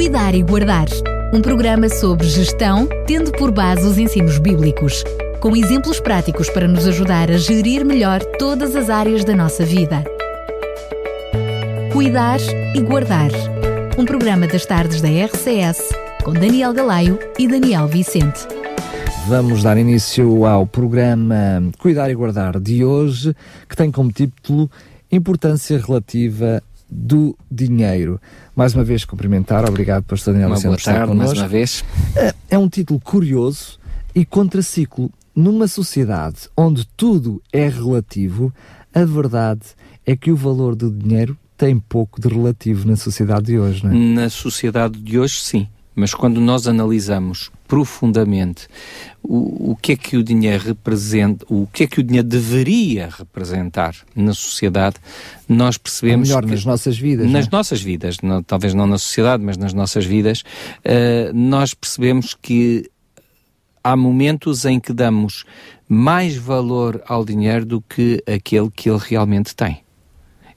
Cuidar e Guardar, um programa sobre gestão, tendo por base os ensinos bíblicos, com exemplos práticos para nos ajudar a gerir melhor todas as áreas da nossa vida. Cuidar e Guardar, um programa das tardes da RCS, com Daniel Galaio e Daniel Vicente. Vamos dar início ao programa Cuidar e Guardar de hoje, que tem como título Importância Relativa do Dinheiro. Mais uma vez cumprimentar, obrigado Pastor Daniel Vicente por estar tarde, mais connosco. uma vez. É- É um título curioso e contraciclo. Numa sociedade onde tudo é relativo, a verdade é que o valor do dinheiro tem pouco de relativo na sociedade de hoje, não é? Na sociedade de hoje, sim. Mas quando nós analisamos profundamente o, o que é que o dinheiro representa, o que é que o dinheiro deveria representar na sociedade, nós Ou percebemos melhor, que nas nossas vidas. não é? nas nossas vidas, não- talvez não na sociedade, mas nas nossas vidas, eh, nós percebemos que há momentos em que damos mais valor ao dinheiro do que aquele que ele realmente tem.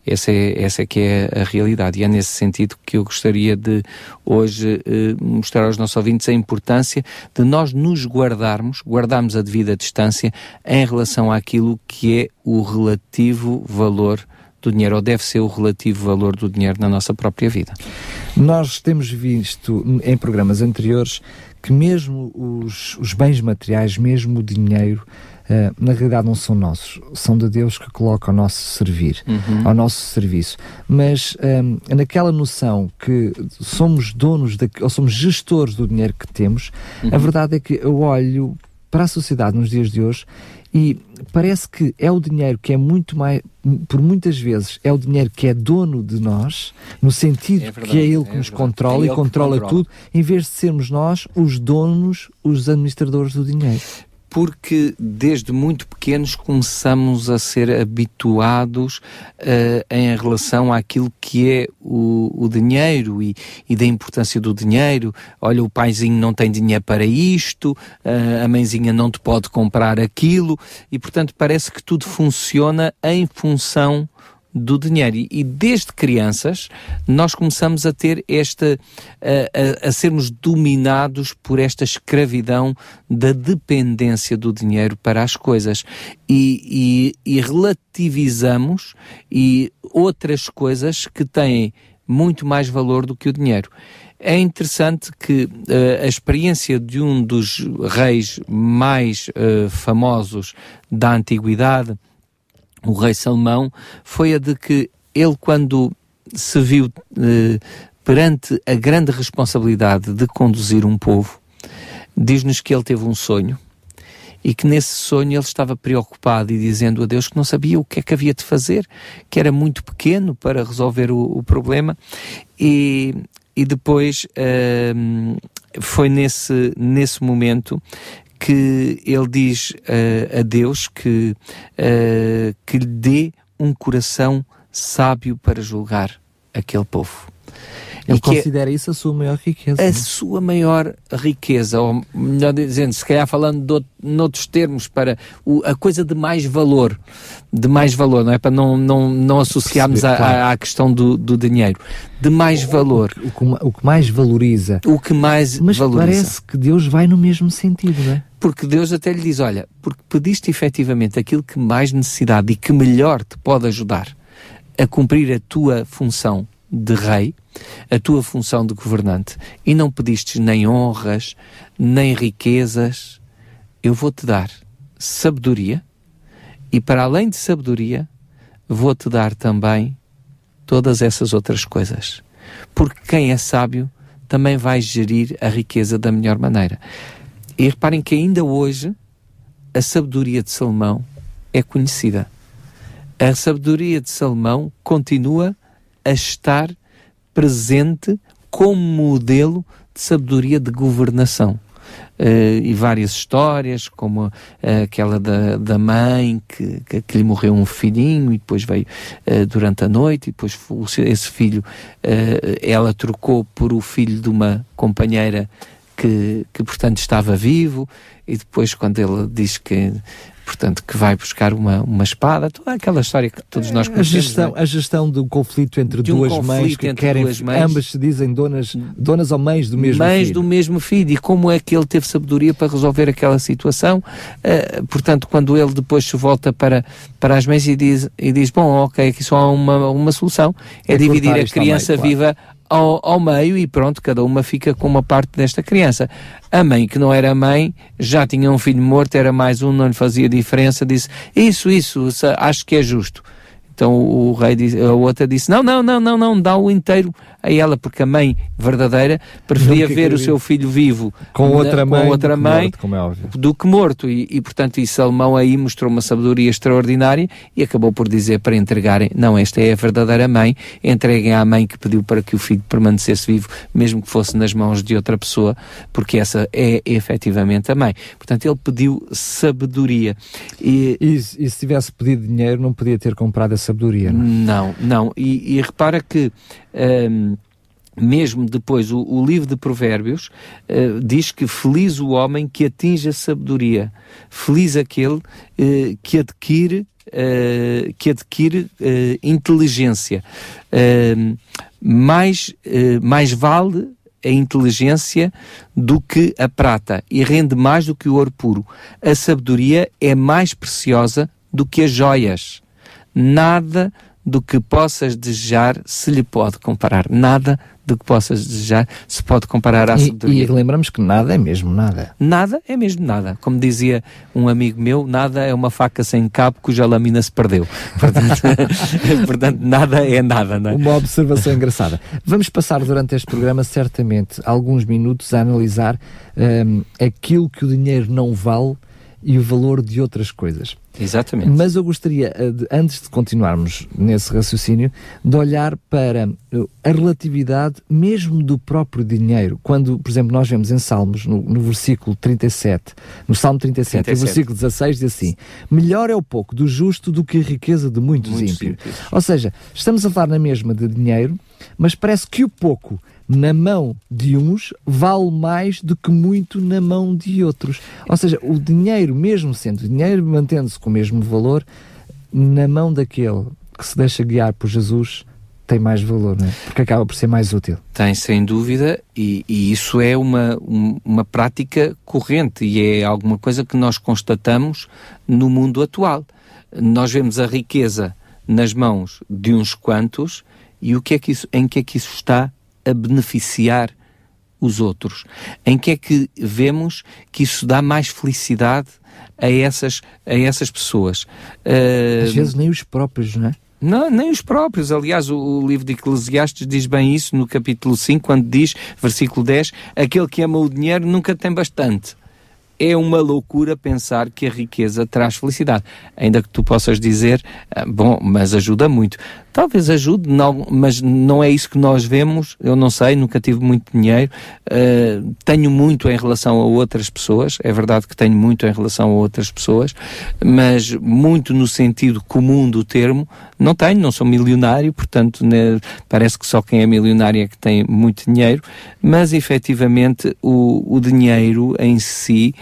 Essa é, essa é que é a realidade e é nesse sentido que eu gostaria de hoje eh, mostrar aos nossos ouvintes a importância de nós nos guardarmos, guardarmos a devida distância em relação àquilo que é o relativo valor do dinheiro, ou deve ser o relativo valor do dinheiro na nossa própria vida. Nós temos visto em programas anteriores que mesmo os, os bens materiais, mesmo o dinheiro, eh, na realidade não são nossos, são de Deus que coloca ao nosso servir, ao nosso serviço. Mas ehm, naquela noção que somos donos, da, ou somos gestores do dinheiro que temos, a verdade é que eu olho para a sociedade nos dias de hoje e parece que é o dinheiro que é muito mais, por muitas vezes, é o dinheiro que é dono de nós, no sentido É verdade, que é ele é que nos verdade. controla É e controla controla. tudo, em vez de sermos nós os donos, os administradores do dinheiro. Porque desde muito pequenos começamos a ser habituados eh, em relação àquilo que é o, o dinheiro e, e da importância do dinheiro. Olha, o paizinho não tem dinheiro para isto, eh, a mãezinha não te pode comprar aquilo, e portanto parece que tudo funciona em função do dinheiro. E, e desde crianças nós começamos a ter esta, a, a- a sermos dominados por esta escravidão da dependência do dinheiro para as coisas. E, e, e relativizamos e outras coisas que têm muito mais valor do que o dinheiro. É interessante que eh, a experiência de um dos reis mais eh, famosos da antiguidade, o rei Salomão, foi a de que ele, quando se viu eh, perante a grande responsabilidade de conduzir um povo, diz-nos que ele teve um sonho e que nesse sonho ele estava preocupado e dizendo a Deus que não sabia o que é que havia de fazer, que era muito pequeno para resolver o, o problema. E, e depois hum, foi nesse, nesse momento que ele diz eh, a Deus que, eh, que lhe dê um coração sábio para julgar aquele povo. Ele é- considera isso a sua maior riqueza. a não é? sua maior riqueza, ou melhor dizendo, se calhar falando de out- noutros termos, para o- a coisa de mais valor, de mais valor, não é? Para não, não, não associarmos claro. à- à questão do, do dinheiro. De mais valor. O que, o que mais valoriza. O que mais Mas valoriza. parece que Deus vai no mesmo sentido, não é? Porque Deus até lhe diz: Olha, porque pediste efetivamente aquilo que mais necessidade e que melhor te pode ajudar a cumprir a tua função de rei, a tua função de governante, e não pedistes nem honras, nem riquezas, eu vou-te dar sabedoria, e para além de sabedoria, vou-te dar também todas essas outras coisas. Porque quem é sábio também vai gerir a riqueza da melhor maneira. E reparem que ainda hoje a sabedoria de Salomão é conhecida. A sabedoria de Salomão continua a estar presente como modelo de sabedoria de governação. Eh, e várias histórias, como eh, aquela da, da mãe que, que, que lhe morreu um filhinho e depois veio eh, durante a noite, e depois esse filho ela trocou por o filho de uma companheira que, que portanto estava vivo, e depois quando ele diz que portanto, que vai buscar uma, uma espada, toda aquela história que todos nós conhecemos. A gestão, é? a gestão do conflito entre um duas conflito mães que querem, mães, ambas se dizem donas, donas ou mães do mesmo mães filho. do mesmo filho, e como é que ele teve sabedoria para resolver aquela situação. Uh, portanto, quando ele depois se volta para, para as mães e diz, e diz bom, ok, aqui só há uma, uma solução, é, é dividir a criança viva claro ao, ao meio e pronto, cada uma fica com uma parte desta criança. A mãe, que não era mãe, já tinha um filho morto, era mais um, não lhe fazia diferença, disse: Isso, isso, acho que é justo. Então o rei disse, a outra disse: Não, não, não, não, não, dá o inteiro a ela, porque a mãe verdadeira preferia ver o seu filho vivo com outra na, mãe, com outra mãe morto, é do que morto. E, e, portanto, e Salomão aí mostrou uma sabedoria extraordinária e acabou por dizer para entregarem: Não, esta é a verdadeira mãe, entreguem à mãe que pediu para que o filho permanecesse vivo, mesmo que fosse nas mãos de outra pessoa, porque essa é efetivamente a mãe. Portanto, ele pediu sabedoria. E, e, e se tivesse pedido dinheiro, não podia ter comprado a sabedoria, não? Não, não. E, e repara que. Um, mesmo depois, o, o, livro de Provérbios uh, diz que feliz o homem que atinge a sabedoria, feliz aquele uh, que adquire, uh, que adquire inteligência. mais, mais vale a inteligência do que a prata e rende mais do que o ouro puro. A sabedoria é mais preciosa do que as joias. Nada do que possas desejar se lhe pode comparar. Nada do que possas desejar se pode comparar à sabedoria. E, e lembramos que nada é mesmo nada. Nada é mesmo nada. Como dizia um amigo meu, nada é uma faca sem cabo cuja lâmina se perdeu. Portanto, portanto nada é nada. Não é? Uma observação engraçada. Vamos passar durante este programa, certamente, alguns minutos a analisar um, aquilo que o dinheiro não vale e o valor de outras coisas. Exatamente. Mas eu gostaria, eh, antes de continuarmos nesse raciocínio, de olhar para a relatividade mesmo do próprio dinheiro. Quando, por exemplo, nós vemos em Salmos, no, no versículo 37, no Salmo 37, 37. no versículo 16, diz assim: Melhor é o pouco do justo do que a riqueza de muitos, muitos ímpios. ímpios. Ou seja, estamos a falar na mesma de dinheiro, mas parece que o pouco na mão de uns vale mais do que muito na mão de outros. Ou seja, o dinheiro, mesmo sendo dinheiro, mantendo-se com o mesmo valor, na mão daquele que se deixa guiar por Jesus, tem mais valor, não é? Porque acaba por ser mais útil. Tem, sem dúvida, e, e isso é uma, um, uma prática corrente e é alguma coisa que nós constatamos no mundo atual. Nós vemos a riqueza nas mãos de uns quantos e o que é que isso, em que é que isso está a beneficiar os outros? Em que é que vemos que isso dá mais felicidade a essas, a essas pessoas? Uh, Às vezes nem os próprios, não é? Não, nem os próprios. Aliás, o, o, livro de Eclesiastes diz bem isso no capítulo 5, quando diz, versículo 10, aquele que ama o dinheiro nunca tem bastante é uma loucura pensar que a riqueza traz felicidade. Ainda que tu possas dizer, ah, bom, mas ajuda muito. Talvez ajude, não, mas não é isso que nós vemos. Eu não sei, nunca tive muito dinheiro. Uh, tenho muito em relação a outras pessoas. É verdade que tenho muito em relação a outras pessoas, mas muito no sentido comum do termo, não tenho, não sou milionário, portanto, né, parece que só quem é milionário é que tem muito dinheiro, mas efetivamente o, o dinheiro em si,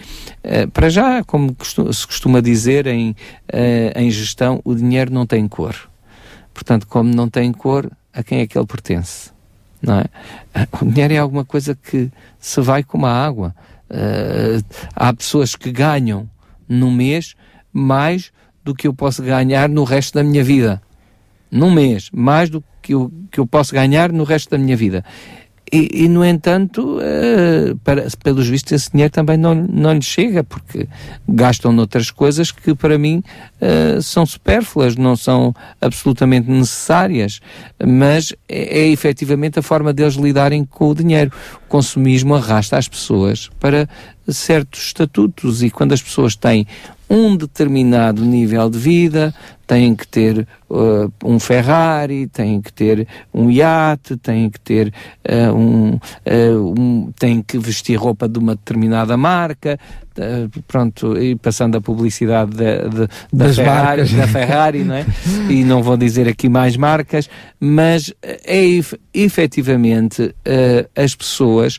uh, para já, como se costuma dizer em, uh, em gestão, o dinheiro não tem cor. Portanto, como não tem cor, a quem é que ele pertence? Não é? O dinheiro é alguma coisa que se vai como a água. Uh, há pessoas que ganham no mês mais do que eu posso ganhar no resto da minha vida. Num mês, mais do que eu, que eu posso ganhar no resto da minha vida. E, e, no entanto, uh, para, pelos vistos, esse dinheiro também não, não lhe chega, porque gastam noutras coisas que para mim uh, são supérfluas, não são absolutamente necessárias, mas é, é efetivamente a forma deles lidarem com o dinheiro. O consumismo arrasta as pessoas para certos estatutos e quando as pessoas têm um determinado nível de vida, têm que ter uh, um Ferrari, têm que ter um iate, têm que ter uh, um, uh, um, têm que vestir roupa de uma determinada marca, pronto, e passando a publicidade de, de, da, Ferrari, da Ferrari, não é? E não vou dizer aqui mais marcas, mas é efetivamente as pessoas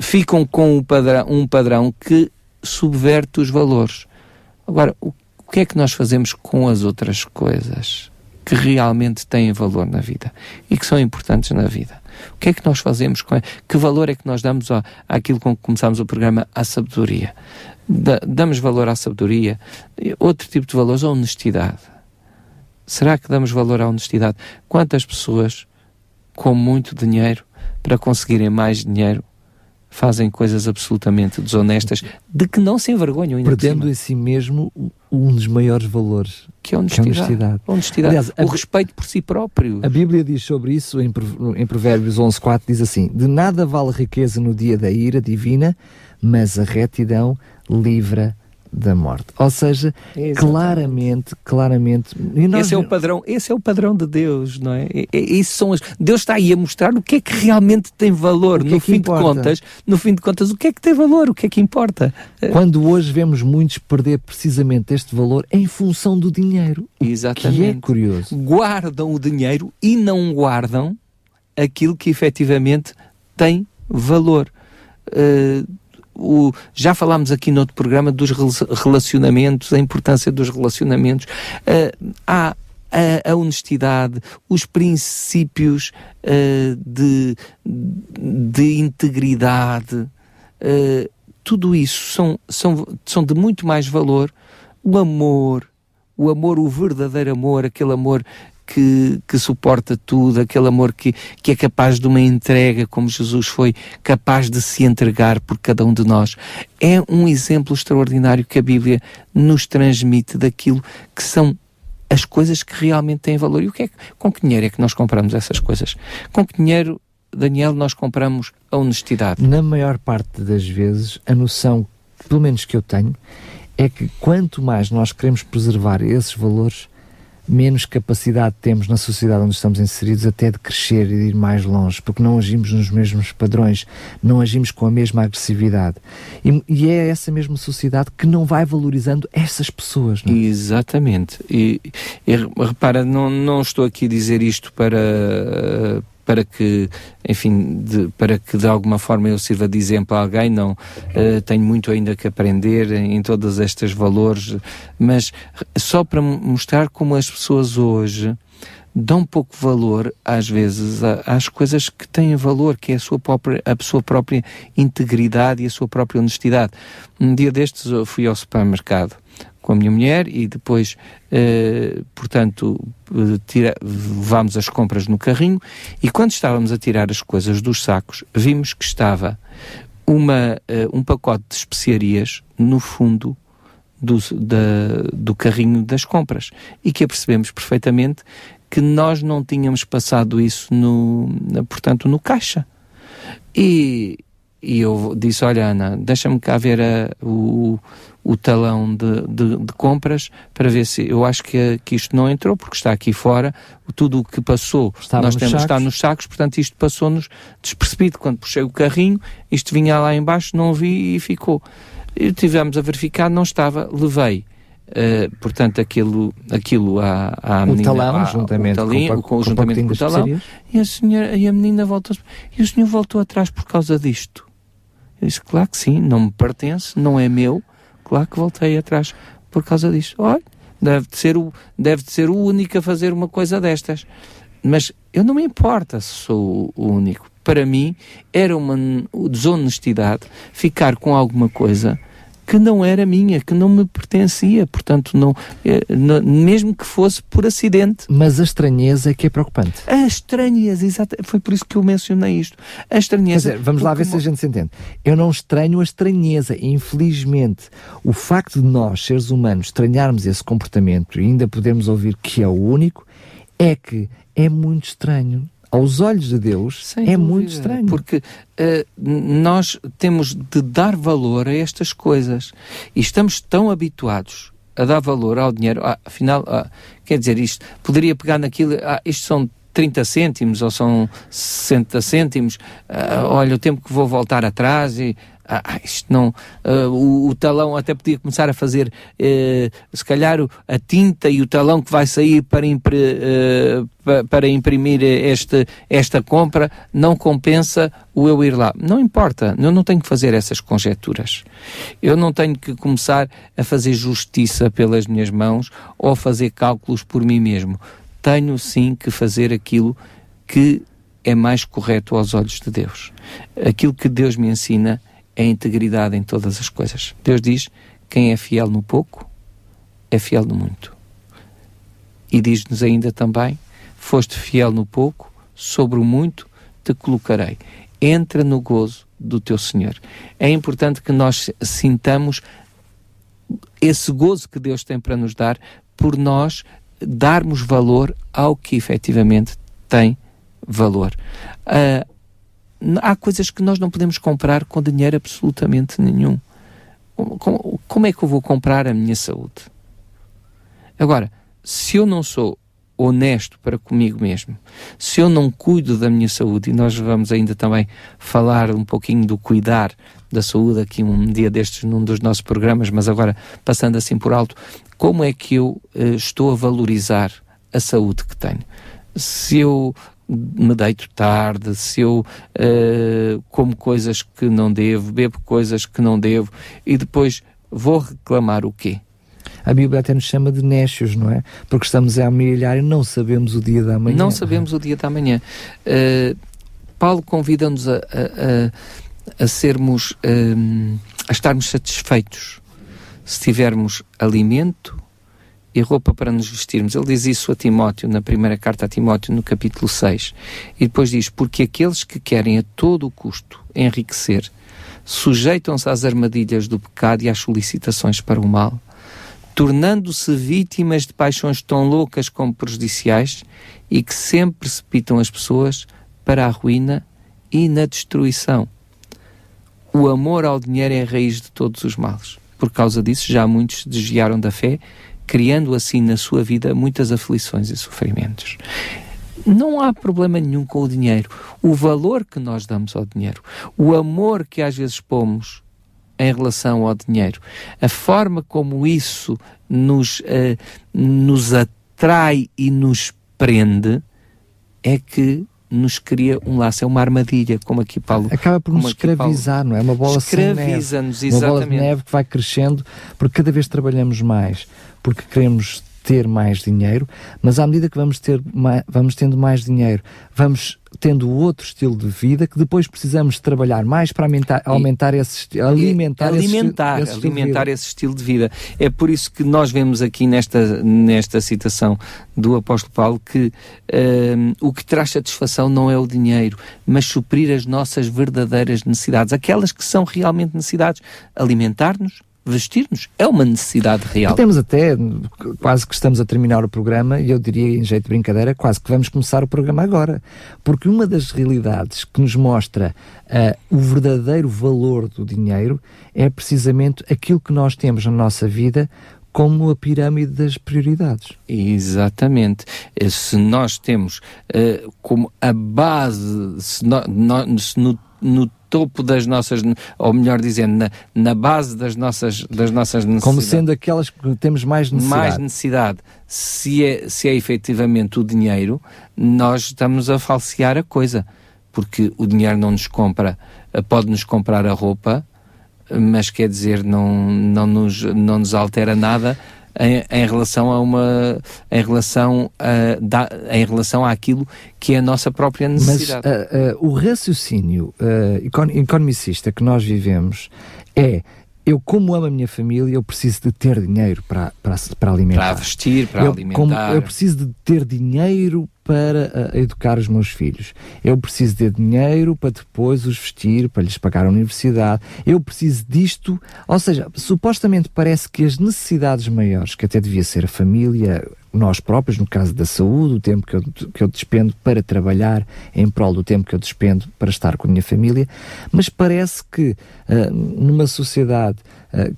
ficam com um padrão, um padrão que subverte os valores. Agora, o que é que nós fazemos com as outras coisas que realmente têm valor na vida e que são importantes na vida? O que é que nós fazemos com que valor é que nós damos à, àquilo com que começámos o programa, à sabedoria? Da, damos valor à sabedoria? Outro tipo de valores, a honestidade. Será que damos valor à honestidade? Quantas pessoas com muito dinheiro para conseguirem mais dinheiro fazem coisas absolutamente desonestas de que não se envergonham. Ainda Perdendo em si mesmo um dos maiores valores, que é a honestidade. Que é a honestidade. A honestidade. Aliás, o a, respeito por si próprio. A Bíblia diz sobre isso em, em Provérbios 11.4, diz assim, de nada vale riqueza no dia da ira divina, mas a retidão livra da morte. Ou seja, Exatamente. claramente, claramente. Nós... Esse é o padrão, esse é o padrão de Deus, não é? Isso são as... Deus está aí a mostrar o que é que realmente tem valor. no é fim importa? de contas, no fim de contas, o que é que tem valor, o que é que importa. Quando hoje vemos muitos perder precisamente este valor em função do dinheiro. Exatamente. Que é curioso. Guardam o dinheiro e não guardam aquilo que efetivamente tem valor. Uh, o, já falámos aqui no outro programa dos relacionamentos, a importância dos relacionamentos. Uh, há a, a, honestidade, os princípios uh, de, de integridade, uh, tudo isso são, são, são de muito mais valor. O amor, o amor, o verdadeiro amor, aquele amor que, que suporta tudo, aquele amor que, que é capaz de uma entrega, como Jesus foi capaz de se entregar por cada um de nós. É um exemplo extraordinário que a Bíblia nos transmite daquilo que são as coisas que realmente têm valor. E o que é, com que dinheiro é que nós compramos essas coisas? Com que dinheiro, Daniel, nós compramos a honestidade? Na maior parte das vezes, a noção, pelo menos que eu tenho, é que quanto mais nós queremos preservar esses valores, menos capacidade temos na sociedade onde estamos inseridos até de crescer e de ir mais longe, porque não agimos nos mesmos padrões, não agimos com a mesma agressividade. E, e é essa mesma sociedade que não vai valorizando essas pessoas. Não? É? Exatamente. E, e repara, não, não estou aqui a dizer isto para para que, enfim, de, para que de alguma forma eu sirva de exemplo a alguém, não. Uh, tenho muito ainda que aprender em, em todos estes valores, mas só para mostrar como as pessoas hoje dão pouco valor, às vezes, às coisas que têm valor, que é a sua própria, a sua própria integridade e a sua própria honestidade. Um dia destes eu fui ao supermercado com a minha mulher e depois, uh, portanto, uh, tira, levámos as compras no carrinho e quando estávamos a tirar as coisas dos sacos, vimos que estava uma, uh, um pacote de especiarias no fundo do, da, do carrinho das compras e que apercebemos perfeitamente que nós não tínhamos passado isso no, portanto, no caixa. E, e eu disse, olha Ana, deixa-me cá ver a, o, o talão de, de, de, compras para ver se eu acho que, que isto não entrou porque está aqui fora. Tudo o que passou Estava nós temos está nos sacos portanto isto passou-nos despercebido. Quando puxei o carrinho isto vinha lá embaixo não vi e ficou. E tivemos a verificar não estava levei Uh, portanto, aquilo, aquilo à, à menina. O talão, à, juntamente, o talinho, com, com, juntamente com o talão. E a, senhora, e a menina voltou. E o senhor voltou atrás por causa disto. Eu disse, claro que sim, não me pertence, não é meu. Claro que voltei atrás por causa disto. Olha, deve de ser o, deve de ser o único a fazer uma coisa destas. Mas eu não me importa se sou o único. Para mim, era uma desonestidade ficar com alguma coisa que não era minha, que não me pertencia, portanto, não, eh, mesmo que fosse por acidente. Mas a estranheza é que é preocupante. A estranheza, exato, foi por isso que eu mencionei isto. A estranheza. Dizer, vamos lá ver se a gente se entende. Eu não estranho a estranheza, infelizmente. O facto de nós, seres humanos, estranharmos esse comportamento e ainda podemos ouvir que é o único, é que é muito estranho aos olhos de Deus Sem é dúvida, muito estranho. Porque uh, nós temos de dar valor a estas coisas e estamos tão habituados a dar valor ao dinheiro. Ah, afinal, ah, quer dizer, isto poderia pegar naquilo, ah, isto são 30 cêntimos ou são 60 cêntimos, uh, olha, o tempo que vou voltar atrás e ah, ah, isto não, uh, o, o, talão até podia começar a fazer, uh, se calhar, a tinta e o talão que vai sair para, impre, uh, para imprimir este, esta compra não compensa o eu ir lá. Não importa, eu não tenho que fazer essas conjecturas. Eu não tenho que começar a fazer justiça pelas minhas mãos ou fazer cálculos por mim mesmo. Tenho sim que fazer aquilo que é mais correto aos olhos de Deus. Aquilo que Deus me ensina é integridade em todas as coisas. Deus diz: quem é fiel no pouco, é fiel no muito. E diz-nos ainda também: foste fiel no pouco, sobre o muito te colocarei. Entra no gozo do teu Senhor. É importante que nós sintamos esse gozo que Deus tem para nos dar por nós darmos valor ao que efetivamente tem valor. Uh, há coisas que nós não podemos comprar com dinheiro absolutamente nenhum. Como, como, é que eu vou comprar a minha saúde? Agora, se eu não sou honesto para comigo mesmo, se eu não cuido da minha saúde, e nós vamos ainda também falar um pouquinho do cuidar da saúde aqui um dia destes num dos nossos programas, mas agora passando assim por alto, como é que eu uh, estou a valorizar a saúde que tenho? Se eu me deito tarde, se eu uh, como coisas que não devo, bebo coisas que não devo e depois vou reclamar o quê? A Bíblia até nos chama de nécios, não é? Porque estamos a amelhar e não sabemos o dia da manhã. Não sabemos o dia da manhã. Uh, Paulo convida-nos a, a, a, sermos, um, eh, a estarmos satisfeitos se tivermos alimento, e roupa para nos vestirmos. Ele diz isso a Timóteo, na primeira carta a Timóteo, no capítulo 6. E depois diz: Porque aqueles que querem a todo o custo enriquecer sujeitam-se às armadilhas do pecado e às solicitações para o mal, tornando-se vítimas de paixões tão loucas como prejudiciais e que sempre precipitam as pessoas para a ruína e na destruição. O amor ao dinheiro é a raiz de todos os males. Por causa disso, já muitos desviaram da fé criando assim na sua vida muitas aflições e sofrimentos. Não há problema nenhum com o dinheiro. O valor que nós damos ao dinheiro, o amor que às vezes pomos em relação ao dinheiro, a forma como isso nos, uh, nos atrai e nos prende, é que nos cria um laço, é uma armadilha, como aqui Paulo. Acaba por nos escravizar, Paulo, não é? Uma bola Escraviza-nos, exatamente. Uma bola de neve que vai crescendo, porque cada vez trabalhamos mais, porque queremos ter mais dinheiro, mas à medida que vamos, ter mais, vamos tendo mais dinheiro, vamos tendo outro estilo de vida que depois precisamos trabalhar mais para aumentar, aumentar esse, alimentar, alimentar, esse, esse alimentar esse estilo de vida. É por isso que nós vemos aqui nesta, nesta citação do apóstolo Paulo que um, o que traz satisfação não é o dinheiro, mas suprir as nossas verdadeiras necessidades, aquelas que são realmente necessidades, alimentar-nos, vestir-nos é uma necessidade real. Temos até, quase que estamos a terminar o programa, e eu diria em jeito de brincadeira, quase que vamos começar o programa agora. Porque uma das realidades que nos mostra uh, o verdadeiro valor do dinheiro é precisamente aquilo que nós temos na nossa vida como a pirâmide das prioridades. Exatamente. Eh, se nós temos uh, como a base, se, no, no, se no, no topo das nossas, ou melhor dizendo, na, na base das nossas, das nossas necessidades. Como sendo aquelas que temos mais necessidade. Mais necessidade. Se é, se é efetivamente o dinheiro, nós estamos a falsear a coisa. Porque o dinheiro não nos compra, pode nos comprar a roupa, mas quer dizer, não, não, nos, não nos altera nada em, em, relação a uma em relação a, da, em relação àquilo que é a nossa própria necessidade. Mas uh, uh, o raciocínio uh, economicista que nós vivemos é eu, como amo a minha família, eu preciso de ter dinheiro para, para, para alimentar. Para vestir, para eu, alimentar. Como, eu preciso de ter dinheiro para uh, educar os meus filhos. Eu preciso de dinheiro para depois os vestir, para lhes pagar a universidade. Eu preciso disto. Ou seja, supostamente parece que as necessidades maiores, que até devia ser a família, nós próprios, no caso da saúde, o tempo que eu, que eu despendo para trabalhar em prol do tempo que eu despendo para estar com a minha família, mas parece que uh, numa sociedade uh,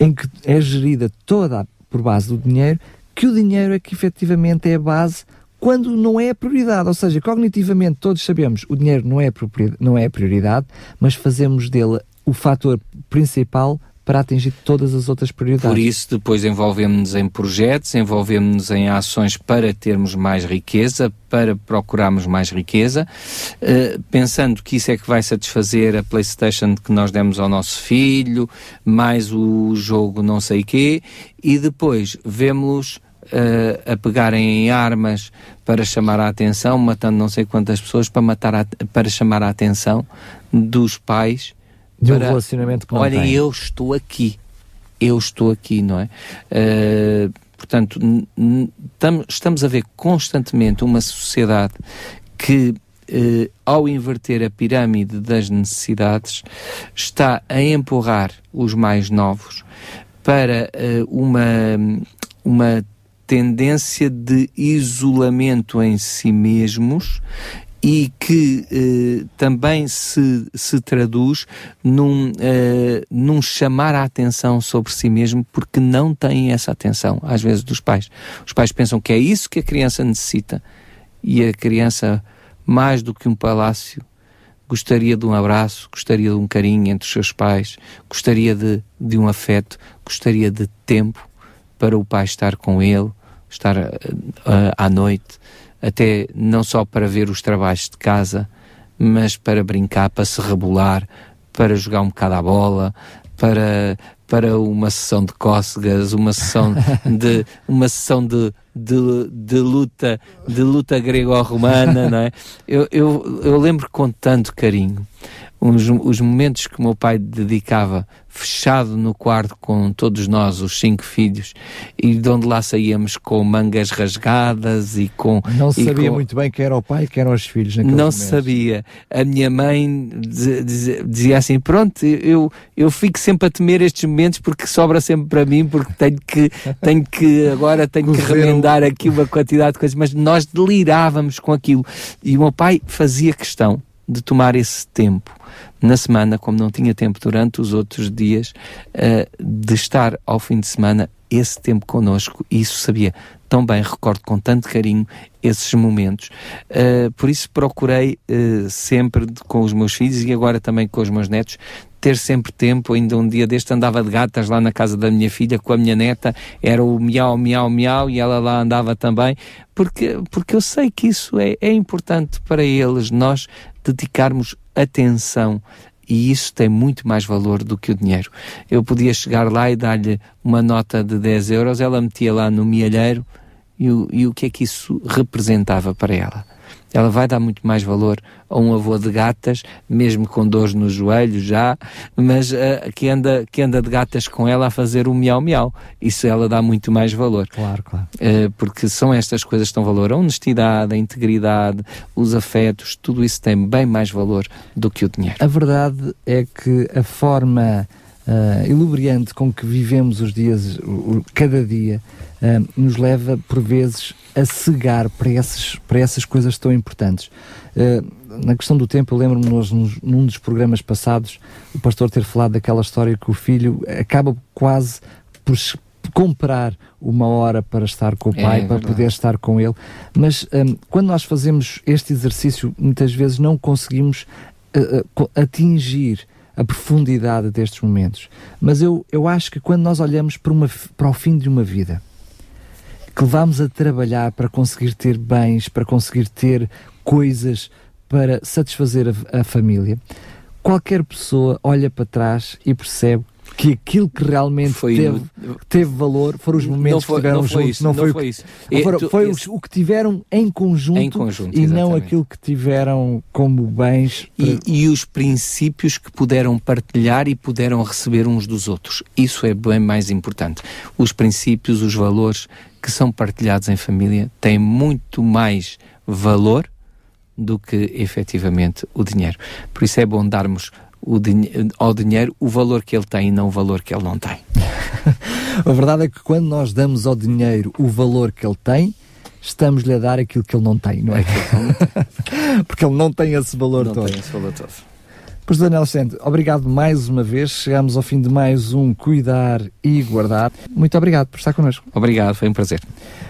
em que é gerida toda por base do dinheiro, que o dinheiro é que efetivamente é a base quando não é a prioridade. Ou seja, cognitivamente todos sabemos o dinheiro não é, não é a prioridade, mas fazemos dele o fator principal para atingir todas as outras prioridades. Por isso, depois envolvemos-nos em projetos, envolvemos-nos em ações para termos mais riqueza, para procurarmos mais riqueza, uh, pensando que isso é que vai satisfazer a PlayStation que nós demos ao nosso filho, mais o jogo não sei quê, e depois vemos-los uh, a pegarem em armas para chamar a atenção, matando não sei quantas pessoas para, matar a, para chamar a atenção dos pais de um relacionamento que não olha, tem. eu estou aqui, eu estou aqui, não é? Uh, portanto, estamos a ver constantemente uma sociedade que, uh, ao inverter a pirâmide das necessidades, está a empurrar os mais novos para uh, uma, uma tendência de isolamento em si mesmos e que eh, também se, se traduz num, eh, num chamar a atenção sobre si mesmo, porque não têm essa atenção, às vezes, dos pais. Os pais pensam que é isso que a criança necessita e a criança, mais do que um palácio, gostaria de um abraço, gostaria de um carinho entre os seus pais, gostaria de, de um afeto, gostaria de tempo para o pai estar com ele, estar uh, à noite até não só para ver os trabalhos de casa, mas para brincar, para se rebolar, para jogar um bocado à bola, para, para uma sessão de cócegas, uma sessão de uma sessão de, de, de luta de luta grego-romana, não é? Eu, eu, eu lembro com tanto carinho os, os momentos que o meu pai dedicava fechado no quarto com todos nós, os cinco filhos, e de onde lá saíamos com mangas rasgadas e com. Não se sabia com... muito bem quem era o pai e quem eram os filhos Não momentos. se sabia. A minha mãe dizia, dizia assim: pronto, eu, eu fico sempre a temer estes momentos porque sobra sempre para mim, porque tenho que, tenho que agora tenho que remendar aqui uma quantidade de coisas, mas nós delirávamos com aquilo. E o meu pai fazia questão de tomar esse tempo na semana, como não tinha tempo durante os outros dias, uh, de estar ao fim de semana esse tempo connosco, e isso sabia tão bem, recordo com tanto carinho esses momentos. Uh, por isso procurei uh, sempre com os meus filhos e agora também com os meus netos ter sempre tempo. Ainda um dia deste andava de gatas lá na casa da minha filha com a minha neta, era o miau, miau, miau, e ela lá andava também, porque, porque eu sei que isso é, é importante para eles, nós dedicarmos atenção e isso tem muito mais valor do que o dinheiro. Eu podia chegar lá e dar-lhe uma nota de 10 euros, ela metia lá no mielheiro e o, e o que é que isso representava para ela? Ela vai dar muito mais valor a um avô de gatas, mesmo com dores no joelho já, mas uh, que, anda, que anda de gatas com ela a fazer o miau-miau. Isso ela dá muito mais valor. Claro, claro. Uh, porque são estas coisas que dão valor. A honestidade, a integridade, os afetos, tudo isso tem bem mais valor do que o dinheiro. A verdade é que a forma uh, ilubriante com que vivemos os dias, o, cada dia, uh, nos leva, por vezes, a cegar para, esses, para essas coisas tão importantes. Uh, na questão do tempo, eu lembro-me num dos programas passados, o pastor ter falado daquela história que o filho acaba quase por comprar uma hora para estar com o é, pai, é, para poder estar com ele. Mas um, quando nós fazemos este exercício, muitas vezes não conseguimos uh, uh, atingir a profundidade destes momentos. Mas eu, eu acho que quando nós olhamos para, uma, para o fim de uma vida, que levamos a trabalhar para conseguir ter bens, para conseguir ter coisas para satisfazer a, a família, qualquer pessoa olha para trás e percebe que aquilo que realmente foi, teve, teve valor foram os momentos foi, que tiveram não juntos. Isso, não, foi, foi isso. Foram, tu, foi esse... o que tiveram em conjunto, em conjunto e exatamente. não aquilo que tiveram como bens. E, e, os princípios que puderam partilhar e puderam receber uns dos outros. Isso é bem mais importante. Os princípios, os valores que são partilhados em família têm muito mais valor do que efetivamente o dinheiro. Por isso é bom darmos o ao dinheiro o valor que ele tem e não o valor que ele não tem. a verdade é que quando nós damos ao dinheiro o valor que ele tem, estamos-lhe a dar aquilo que ele não tem, não é? Porque ele não tem esse valor não todo. Tem esse valor todo. Pois, Daniel Vicente, obrigado mais uma vez. Chegamos ao fim de mais um Cuidar e Guardar. Muito obrigado por estar connosco. Obrigado, foi um prazer.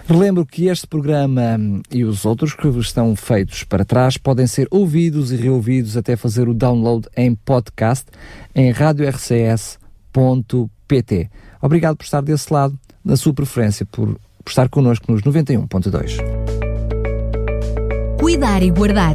Relembro que este programa e os outros que estão feitos para trás podem ser ouvidos e reouvidos até fazer o download em podcast em radiorcs.pt. Obrigado por estar desse lado, na sua preferência, por, por estar connosco nos 91.2. Cuidar e Guardar